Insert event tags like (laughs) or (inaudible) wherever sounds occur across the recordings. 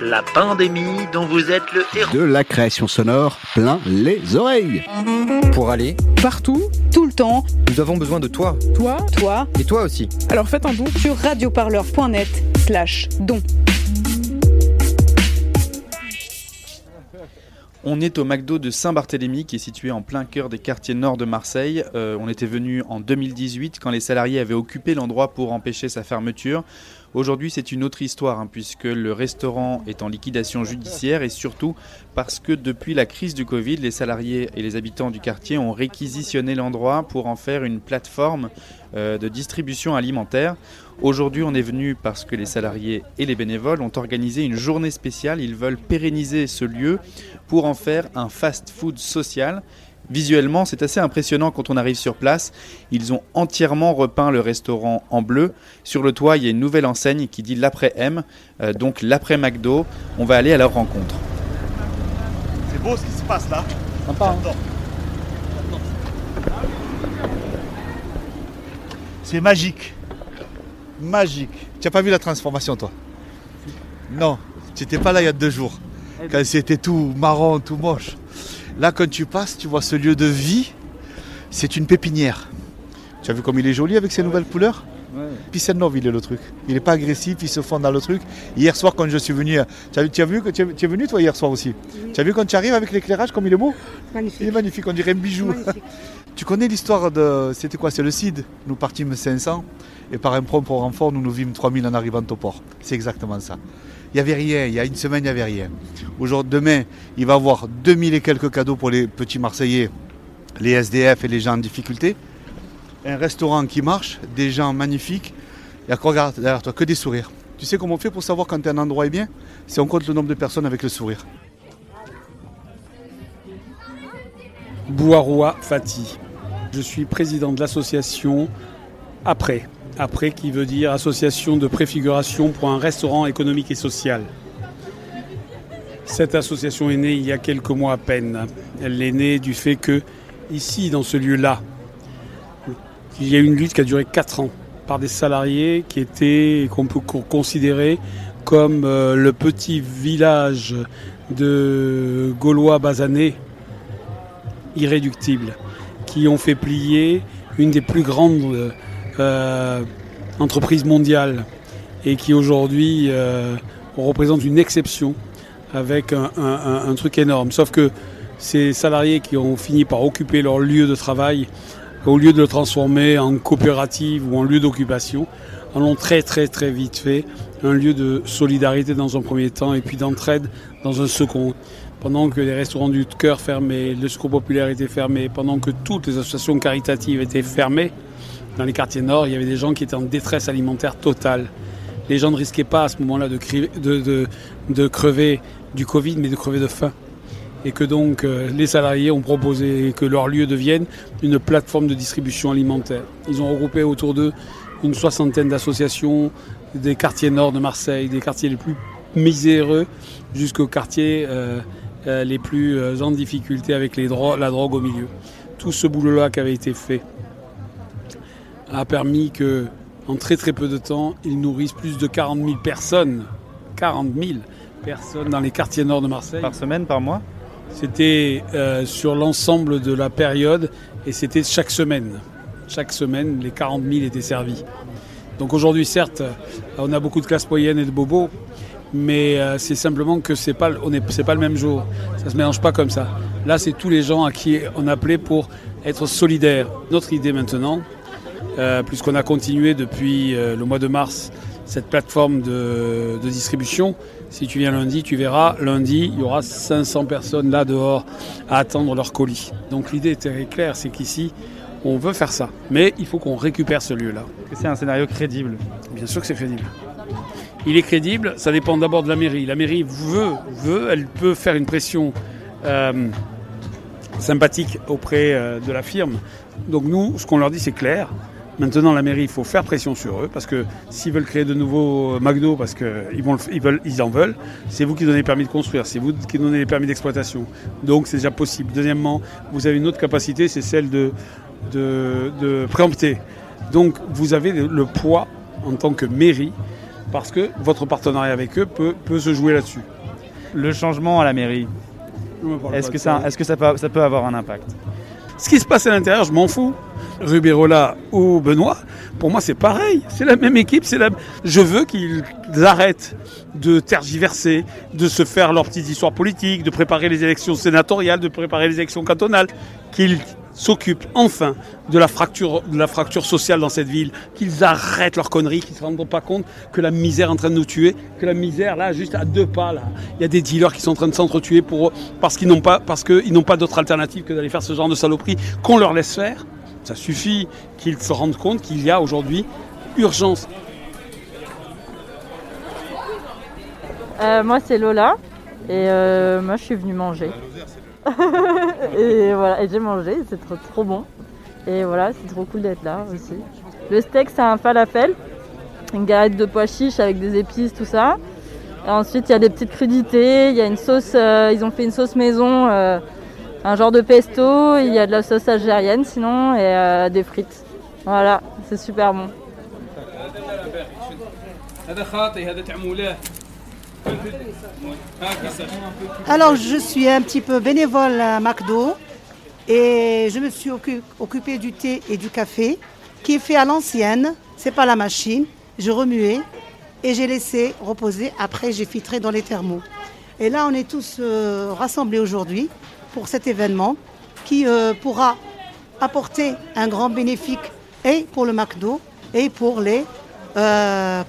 La pandémie dont vous êtes le héros. de la création sonore plein les oreilles. Pour aller, Partout, tout le temps, nous avons besoin de toi. toi. toi, Et toi aussi. Alors faites un don. sur radioparleur.net slash don. On est au McDo de Saint-Barthélemy qui est situé en plein cœur des quartiers nord de Marseille. Euh, on était venu en 2018 quand les salariés avaient occupé l'endroit pour empêcher sa fermeture. Aujourd'hui c'est une autre histoire hein, puisque le restaurant est en liquidation judiciaire et surtout parce que depuis la crise du Covid, les salariés et les habitants du quartier ont réquisitionné l'endroit pour en faire une plateforme euh, de distribution alimentaire. Aujourd'hui, on est venu parce que les salariés et les bénévoles ont organisé une journée spéciale. Ils veulent pérenniser ce lieu pour en faire un fast-food social. Visuellement, c'est assez impressionnant quand on arrive sur place. Ils ont entièrement repeint le restaurant en bleu. Sur le toit, il y a une nouvelle enseigne qui dit l'après-M, euh, donc l'après-McDo. On va aller à leur rencontre. C'est beau ce qui se passe là. J'adore. C'est magique. Magique. Tu n'as pas vu la transformation toi? Non, tu n'étais pas là il y a deux jours. Quand c'était tout marron, tout moche. Là quand tu passes, tu vois ce lieu de vie. C'est une pépinière. Tu as vu comme il est joli avec ses nouvelles couleurs Piscine Nove, il est le truc. Il n'est pas agressif, il se fond dans le truc. Hier soir, quand je suis venu, tu as, vu- tu as vu que tu es, tu es venu toi hier soir aussi Tu as vu quand tu arrives avec l'éclairage comme il est beau Il est magnifique, on dirait un bijou. (laughs) tu connais l'histoire de. C'était quoi C'est le CID? Nous partîmes 500 et par un propre renfort, nous nous vîmes 3000 en arrivant au port. C'est exactement ça. Il n'y avait rien, il y a une semaine, il n'y avait rien. Aujourd'hui, demain, il va y avoir 2000 et quelques cadeaux pour les petits Marseillais, les SDF et les gens en difficulté. Un restaurant qui marche, des gens magnifiques. Et encore, regarde derrière toi, que des sourires. Tu sais comment on fait pour savoir quand un endroit est bien? C'est on compte le nombre de personnes avec le sourire. Bouaroua Fati. Je suis président de l'association Après. Après qui veut dire Association de préfiguration pour un restaurant économique et social. Cette association est née il y a quelques mois à peine. Elle est née du fait que, ici, dans ce lieu-là, il y a eu une lutte qui a duré 4 ans par des salariés qui étaient, qu'on peut co- considérer comme euh, le petit village de Gaulois basanés irréductibles, qui ont fait plier une des plus grandes euh, entreprises mondiales et qui aujourd'hui euh, représente une exception avec un, un- un- un truc énorme. Sauf que ces salariés qui ont fini par occuper leur lieu de travail, au lieu de le transformer en coopérative ou en lieu d'occupation, en ont très très très vite fait un lieu de solidarité dans un premier temps et puis d'entraide dans un second. Pendant que les restaurants du cœur fermaient, le secours populaire était fermé, pendant que toutes les associations caritatives étaient fermées, dans les quartiers nord, il y avait des gens qui étaient en détresse alimentaire totale. Les gens ne risquaient pas à ce moment-là de, crever du Covid, mais de crever de faim. Et que donc euh, les salariés ont proposé que leur lieu devienne une plateforme de distribution alimentaire. Ils ont regroupé autour d'eux une soixantaine d'associations des quartiers nord de Marseille, des quartiers les plus miséreux jusqu'aux quartiers euh, euh, les plus en difficulté avec la drogue au milieu. Tout ce boulot-là qui avait été fait a permis que, en très très peu de temps, ils nourrissent plus de 40 000 personnes. 40 000 personnes dans les quartiers nord de Marseille. Par semaine, par mois? C'était euh, sur l'ensemble de la période et c'était chaque semaine. Chaque semaine, les 40 000 étaient servis. Donc aujourd'hui, certes, on a beaucoup de classes moyennes et de bobos, mais euh, c'est simplement que c'est pas, on est, pas le même jour. Ça se mélange pas comme ça. Là, c'est tous les gens à qui on appelait pour être solidaires. Notre idée maintenant, euh, puisqu'on a continué depuis euh, le mois de mars cette plateforme de, de distribution. Si tu viens lundi, tu verras, lundi, il y aura 500 personnes là dehors à attendre leur colis. Donc l'idée est très claire, c'est qu'ici, on veut faire ça. Mais il faut qu'on récupère ce lieu-là. C'est un scénario crédible? Bien sûr que c'est crédible. Il est crédible, ça dépend d'abord de la mairie. La mairie veut, veut, elle peut faire une pression euh, sympathiques auprès de la firme. Donc nous, ce qu'on leur dit, c'est clair. Maintenant, la mairie, il faut faire pression sur eux parce que s'ils veulent créer de nouveaux euh, McDo, parce qu'ils ils veulent, ils en veulent, c'est vous qui donnez les permis de construire, c'est vous qui donnez les permis d'exploitation. Donc c'est déjà possible. Deuxièmement, vous avez une autre capacité, c'est celle de, de, de préempter. Donc vous avez le poids en tant que mairie parce que votre partenariat avec eux peut, peut se jouer là-dessus. Le changement à la mairie, est-ce que, ça, est que ça, peut, ça peut avoir un impact? Ce qui se passe à l'intérieur, je m'en fous. Rubirola ou Benoît, pour moi c'est pareil, c'est la même équipe, c'est la... je veux qu'ils arrêtent de tergiverser, de se faire leurs petites histoires politiques, de préparer les élections sénatoriales, de préparer les élections cantonales, qu'ils s'occupent enfin de la fracture, de la fracture sociale dans cette ville, qu'ils arrêtent leurs conneries, qu'ils ne se rendent pas compte que la misère est en train de nous tuer, que la misère là, juste à deux pas là, il y a des dealers qui sont en train de s'entretuer pour parce qu'ils n'ont pas parce qu'ils n'ont pas d'autre alternative que d'aller faire ce genre de saloperie qu'on leur laisse faire. Ça suffit qu'ils se rendent compte qu'il y a aujourd'hui urgence. Euh, moi c'est Lola et euh, moi je suis venue manger. Et voilà, et j'ai mangé, c'est trop, trop bon. Et voilà, c'est trop cool d'être là aussi. Le steak, c'est un falafel, une galette de pois chiches avec des épices, tout ça. Et ensuite, il y a des petites crudités, il y a une sauce, euh, ils ont fait une sauce maison, euh, un genre de pesto, il y a de la sauce algérienne sinon, et euh, des frites. Voilà, c'est super bon. Alors, je suis un petit peu bénévole à McDo et je me suis occupée du thé et du café qui est fait à l'ancienne. C'est pas la machine. Je remuais et j'ai laissé reposer. Après, j'ai filtré dans les thermos. Et là, on est tous euh, rassemblés aujourd'hui pour cet événement qui euh, pourra apporter un grand bénéfice et pour le McDo et pour les, euh,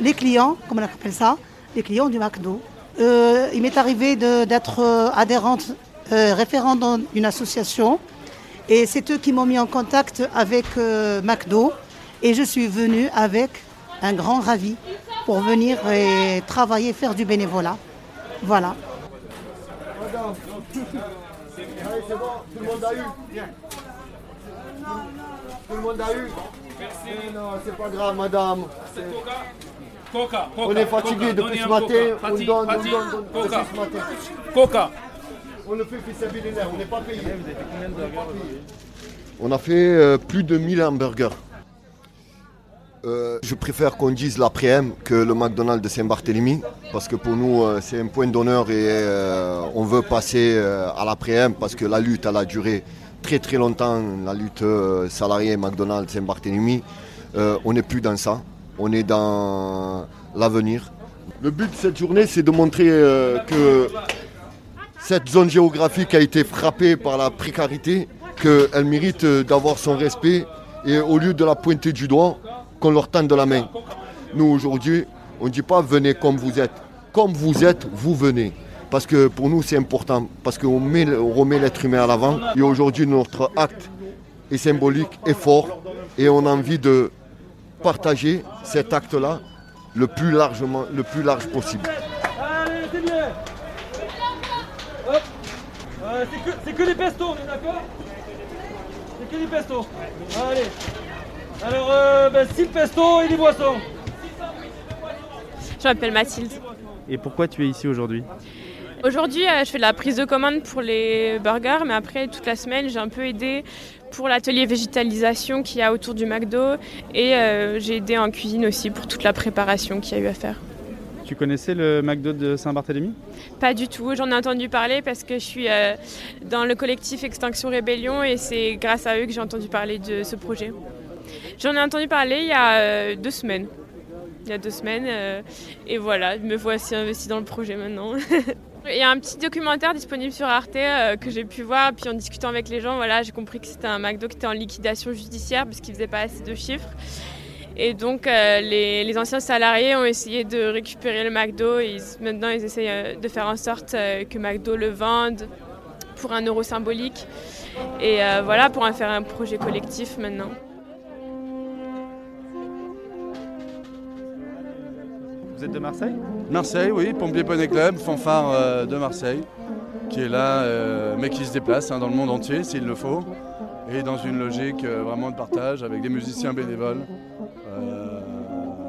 les clients, comment on appelle ça, les clients du McDo. Euh, il m'est arrivé d'être euh, adhérente, euh, référente dans une association. Et c'est eux qui m'ont mis en contact avec McDo. Et je suis venue avec un grand ravi pour venir et travailler, faire du bénévolat. Voilà. Madame, c'est bon, tout le monde a eu. Tout le monde a eu. Merci. non, c'est pas grave, madame. Coca, Coca, on est fatigué depuis ce matin. On donne, on donne, on donne depuis ce matin. Coca. On le fait fisabilitaire, on n'est pas payé. On a fait euh, plus de 1000 hamburgers. Euh, je préfère qu'on dise l'après-m que le McDonald's de Saint-Barthélemy parce que pour nous euh, c'est un point d'honneur et euh, on veut passer euh, à l'après-m parce que la lutte elle a duré très très longtemps, la lutte euh, salariée McDonald's Saint-Barthélemy. Euh, on n'est plus dans ça, on est dans l'avenir. Le but de cette journée c'est de montrer euh, que cette zone géographique a été frappée par la précarité, qu'elle mérite euh, d'avoir son respect et au lieu de la pointer du doigt, qu'on leur tende la main. Nous aujourd'hui, on ne dit pas venez comme vous êtes. Comme vous êtes, vous venez. Parce que pour nous c'est important, parce qu'on met- on remet l'être humain à l'avant. Et aujourd'hui notre acte est symbolique, est fort, et on a envie de partager cet acte-là le plus largement, le plus large possible. Allez, c'est bien Hop Euh, c'est que, c'est que des pestos, on est d'accord? C'est que des pestos. Allez. Alors, euh, ben, 6 pestos et des boissons. Je m'appelle Mathilde. Et pourquoi tu es ici aujourd'hui? Aujourd'hui, euh, je fais de la prise de commande pour les burgers, mais après, toute la semaine, j'ai un peu aidé pour l'atelier végétalisation qu'il y a autour du McDo et euh, j'ai aidé en cuisine aussi pour toute la préparation qu'il y a eu à faire. Tu connaissais le McDo de Saint-Barthélemy? Pas du tout, j'en ai entendu parler parce que je suis euh, dans le collectif Extinction Rébellion et c'est grâce à eux que j'ai entendu parler de ce projet. J'en ai entendu parler il y a euh, deux semaines. Il y a deux semaines et voilà, me voici investi dans le projet maintenant. (laughs) Il y a un petit documentaire disponible sur Arte euh, que j'ai pu voir, puis en discutant avec les gens, voilà, j'ai compris que c'était un McDo qui était en liquidation judiciaire parce qu'il faisait pas assez de chiffres. Et donc euh, les, anciens salariés ont essayé de récupérer le McDo maintenant ils essayent euh, de faire en sorte que McDo le vende pour un euro symbolique. Et voilà, pour en faire un projet collectif maintenant. Vous êtes de Marseille? Marseille, oui, Pompiers Poney Club, fanfare euh, de Marseille. qui est là, euh, mais qui se déplace hein, dans le monde entier s'il le faut, et dans une logique euh, vraiment de partage avec des musiciens bénévoles.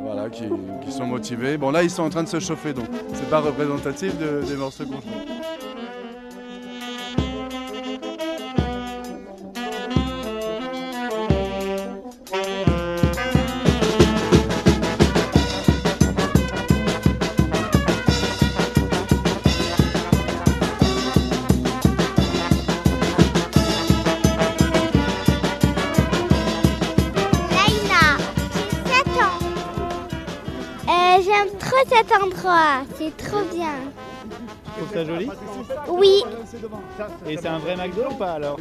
voilà, qui, sont motivés. Bon là ils sont en train de se chauffer donc c'est pas représentatif de- des morceaux qu'on joue. Joli Oui, Et c'est un vrai McDo ou pas alors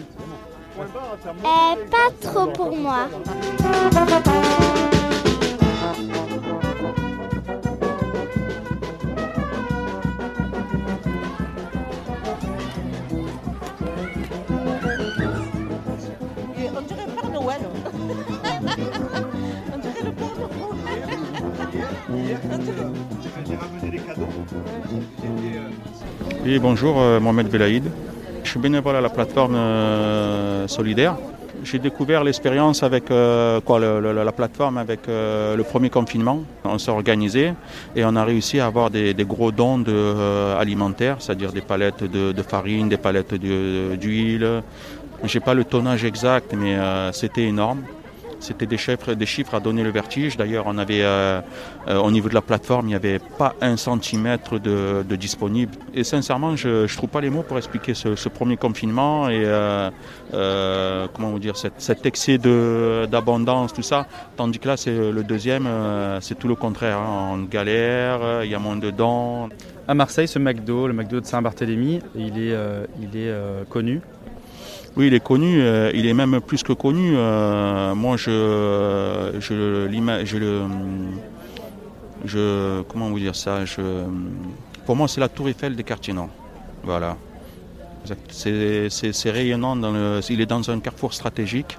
euh, pas trop pour moi. Oui, bonjour, euh, Mohamed Belaïd. Je suis bénévole à la plateforme euh, solidaire. J'ai découvert l'expérience avec euh, quoi, le- la plateforme avec le premier confinement. On s'est organisé et on a réussi à avoir des, gros dons de, alimentaires, c'est-à-dire des palettes de, de farine, des palettes de- d'huile. J'ai pas le tonnage exact, mais c'était énorme. C'était des chiffres, des chiffres à donner le vertige. D'ailleurs, on avait euh, euh, au niveau de la plateforme, il n'y avait pas un centimètre de, de disponible. Et sincèrement, je ne trouve pas les mots pour expliquer ce, premier confinement et euh, dire cet, excès d'abondance, tout ça. Tandis que là, c'est le deuxième, c'est tout le contraire. hein. On galère, il y a moins de dons. À Marseille, ce McDo, le McDo de Saint-Barthélemy, il est, il est connu. Oui, il est connu, euh, il est même plus que connu. Euh, moi, je, je, je le, je, comment vous dire ça je, Pour moi, c'est la Tour Eiffel des quartiers nord. Voilà. C'est rayonnant. Dans le, il est dans un carrefour stratégique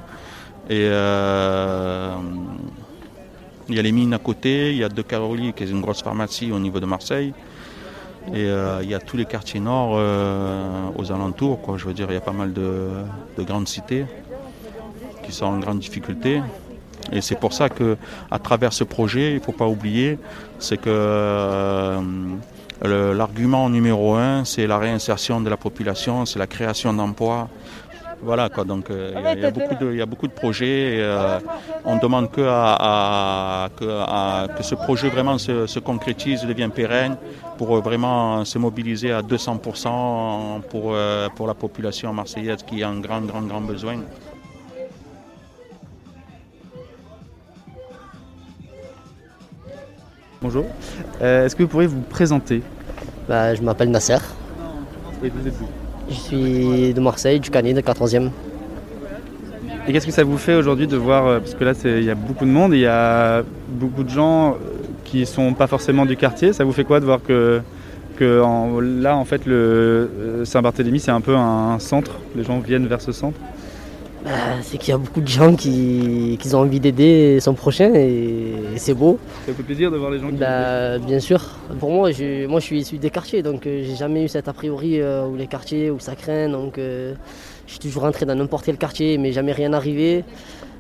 et euh, il y a les mines à côté. Il y a De Caroli, qui est une grosse pharmacie au niveau de Marseille. Et euh, il y a tous les quartiers nord euh, aux alentours. Quoi. Je veux dire, il y a pas mal de, de grandes cités qui sont en grande difficulté. Et c'est pour ça que, à travers ce projet, il ne faut pas oublier, c'est que euh, l'argument numéro un, c'est la réinsertion de la population, c'est la création d'emplois. Voilà quoi, donc euh, il y a- il y, a beaucoup de- il y a beaucoup de projets. et, euh, on demande que, à, à- que, à- que ce projet vraiment se, se concrétise, devienne pérenne, pour euh, vraiment se mobiliser à 200% pour, euh, pour la population marseillaise qui a un grand, grand, grand besoin. Bonjour. Euh, Est-ce que vous pourriez vous présenter? Bah, je m'appelle Nasser. Et vous êtes d'où? Je suis de Marseille, du Canet, de 14e. Et qu'est-ce que ça vous fait aujourd'hui de voir, euh, parce que là il y a beaucoup de monde, il y a beaucoup de gens euh, qui sont pas forcément du quartier, ça vous fait quoi de voir que, que là en fait le euh, Saint-Barthélemy c'est un peu un centre, les gens viennent vers ce centre? Bah, c'est qu'il y a beaucoup de gens qui, qui ont envie d'aider son prochain et, et c'est beau. Ça fait plaisir de voir les gens qui... Bah, bien sûr. Pour moi, je, moi je suis issu des quartiers, donc euh, j'ai jamais eu cet a priori euh, où les quartiers, où ça craint. Donc euh, je suis toujours rentré dans n'importe quel quartier, mais jamais rien arrivé.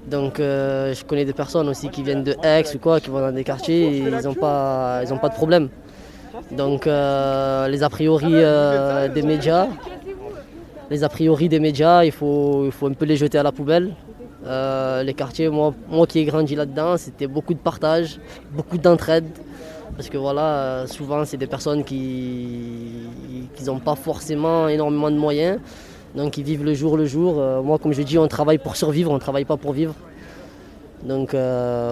Donc euh, je connais des personnes aussi qui viennent de Aix ou quoi, qui vont dans des quartiers et ils n'ont pas, ils ont pas de problème. Donc les a priori des médias, les a priori des médias, il faut, un peu les jeter à la poubelle. Euh, les quartiers, moi, moi qui ai grandi là-dedans, c'était beaucoup de partage, beaucoup d'entraide. Parce que voilà, euh, souvent c'est des personnes qui n'ont pas forcément énormément de moyens. Donc ils vivent le jour le jour. Euh, moi comme je dis, on travaille pour survivre, on ne travaille pas pour vivre. Donc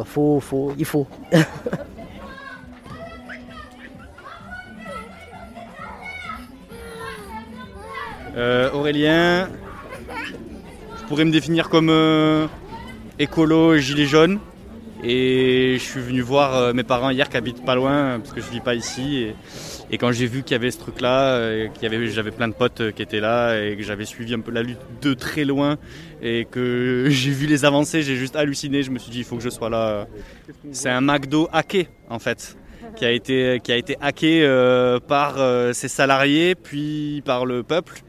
faut, faut, il faut. (laughs) Euh, Aurélien, je pourrais me définir comme euh, écolo gilet jaune. Et je suis venu voir euh, mes parents hier qui habitent pas loin parce que je vis pas ici. Et, quand j'ai vu qu'il y avait ce truc-là, euh, j'avais plein de potes qui étaient là et que j'avais suivi un peu la lutte de très loin et que (laughs) j'ai vu les avancées, j'ai juste halluciné. Je me suis dit il faut que je sois là. C'est un McDo hacké en fait. Qui a été, qui a été hacké euh, par euh, ses salariés, puis par le peuple,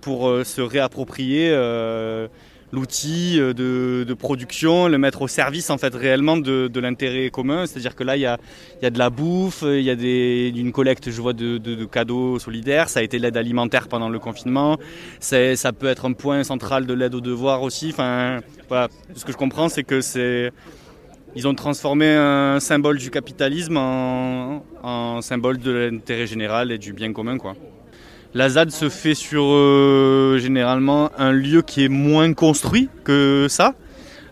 pour euh, se réapproprier euh, l'outil euh, de, de production, le mettre au service en fait réellement de, de l'intérêt commun. C'est-à-dire que là, il y a, y a de la bouffe, il y a des, une collecte, je vois, de, de, de cadeaux solidaires. Ça a été l'aide alimentaire pendant le confinement. Ça peut être un point central de l'aide aux devoirs aussi. Enfin, voilà. Ce que je comprends, c'est que c'est ils ont transformé un symbole du capitalisme en, symbole de l'intérêt général et du bien commun. Quoi. La ZAD se fait sur euh, généralement un lieu qui est moins construit que ça.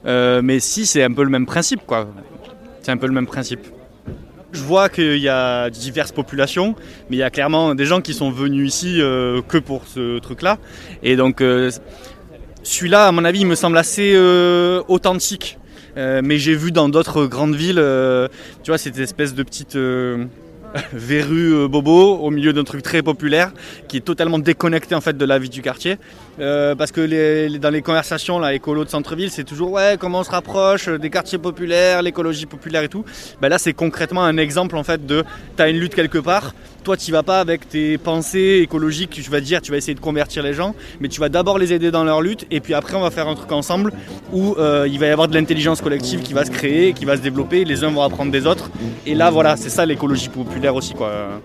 Euh, mais si, c'est un peu le même principe. quoi. C'est un peu le même principe. Je vois qu'il y a diverses populations, mais il y a clairement des gens qui sont venus ici euh, que pour ce truc-là. Et donc, celui-là, à mon avis, il me semble assez authentique. Euh, mais j'ai vu dans d'autres grandes villes, euh, tu vois, cette espèce de petite euh, (laughs) verrue bobo au milieu d'un truc très populaire qui est totalement déconnecté en fait de la vie du quartier. Euh, parce que dans les conversations là, écolo de centre-ville, c'est toujours ouais comment on se rapproche des quartiers populaires, l'écologie populaire et tout. Ben là, c'est concrètement un exemple en fait de t'as une lutte quelque part. Toi, tu vas pas avec tes pensées écologiques, tu vas dire, tu vas essayer de convertir les gens, mais tu vas d'abord les aider dans leur lutte, et puis après, on va faire un truc ensemble où euh, il va y avoir de l'intelligence collective qui va se créer, qui va se développer, les uns vont apprendre des autres, et là, voilà, c'est ça l'écologie populaire aussi, quoi.